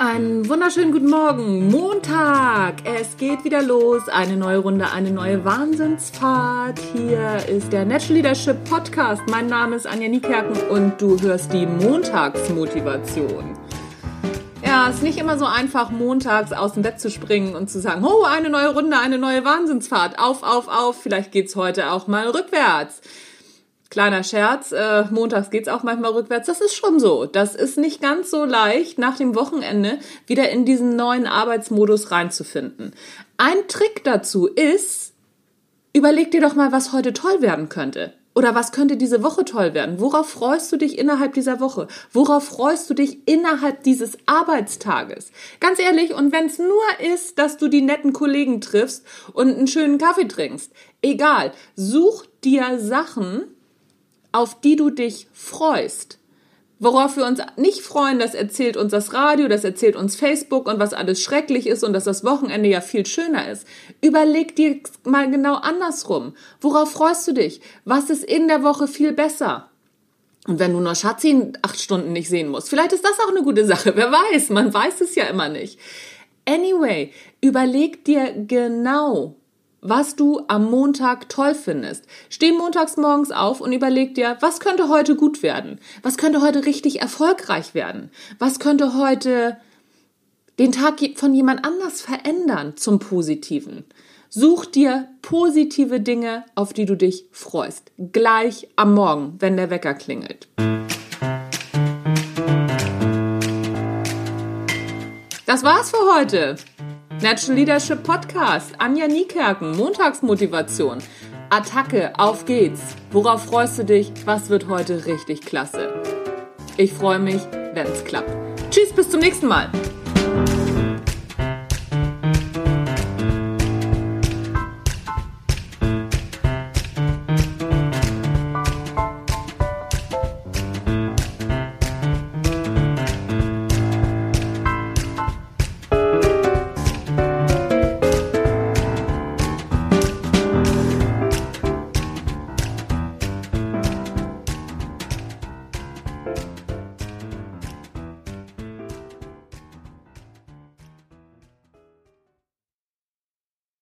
wunderschönen guten Morgen. Montag. Es geht wieder los. Eine neue Runde, eine neue Wahnsinnsfahrt. Hier ist der Natural Leadership Podcast. Mein Name ist Anja Niekerken und du hörst die Montagsmotivation. Ja, es ist nicht immer so einfach, montags aus dem Bett zu springen und zu sagen, oh, eine neue Runde, eine neue Wahnsinnsfahrt. Auf, auf, auf. Vielleicht geht's heute auch mal rückwärts. Kleiner Scherz, äh, montags geht's auch manchmal rückwärts. Das ist schon so. Das ist nicht ganz so leicht, nach dem Wochenende wieder in diesen neuen Arbeitsmodus reinzufinden. Ein Trick dazu ist, überleg dir doch mal, was heute toll werden könnte. Oder was könnte diese Woche toll werden? Worauf freust du dich innerhalb dieser Woche? Worauf freust du dich innerhalb dieses Arbeitstages? Ganz ehrlich, und wenn es nur ist, dass du die netten Kollegen triffst und einen schönen Kaffee trinkst, egal, such dir Sachen, auf die du dich freust. Worauf wir uns nicht freuen, das erzählt uns das Radio, das erzählt uns Facebook und was alles schrecklich ist und dass das Wochenende ja viel schöner ist. Überleg dir mal genau andersrum. Worauf freust du dich? Was ist in der Woche viel besser? Und wenn du nur Schatzi acht Stunden nicht sehen musst, vielleicht ist das auch eine gute Sache. Wer weiß, man weiß es ja immer nicht. Anyway, überleg dir genau, was du am Montag toll findest. Steh montags morgens auf und überleg dir, was könnte heute gut werden? Was könnte heute richtig erfolgreich werden? Was könnte heute den Tag von jemand anders verändern zum Positiven? Such dir positive Dinge, auf die du dich freust. Gleich am Morgen, wenn der Wecker klingelt. Das war's für heute. Natural Leadership Podcast, Anja Niekerken, Montagsmotivation. Attacke, auf geht's. Worauf freust du dich? Was wird heute richtig klasse? Ich freue mich, wenn es klappt. Tschüss, bis zum nächsten Mal.